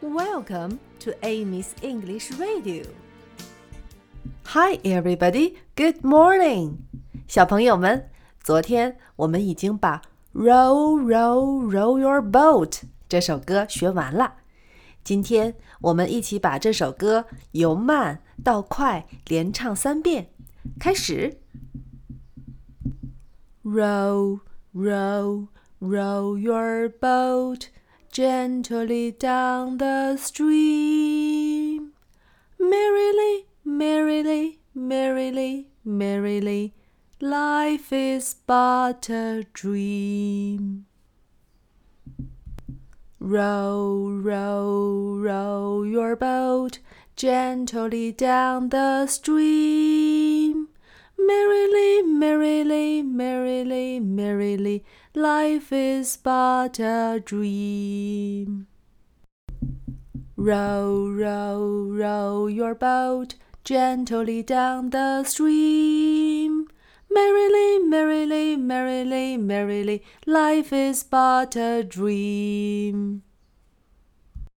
Welcome to Amy's English Radio. Hi, everybody. Good morning. 小朋友们，昨天我们已经把 Row, row, row your boat 这首歌学完了。今天我们一起把这首歌由慢到快连唱三遍。开始。Row, row, row your boat gently down the stream. Merrily, merrily, merrily, merrily, life is but a dream. Row, row, row your boat gently down the stream. Merrily, merrily, merrily, merrily, merrily life is but a dream. Row, row, row your boat gently down the stream. Merrily, merrily, merrily, merrily, life is but a dream.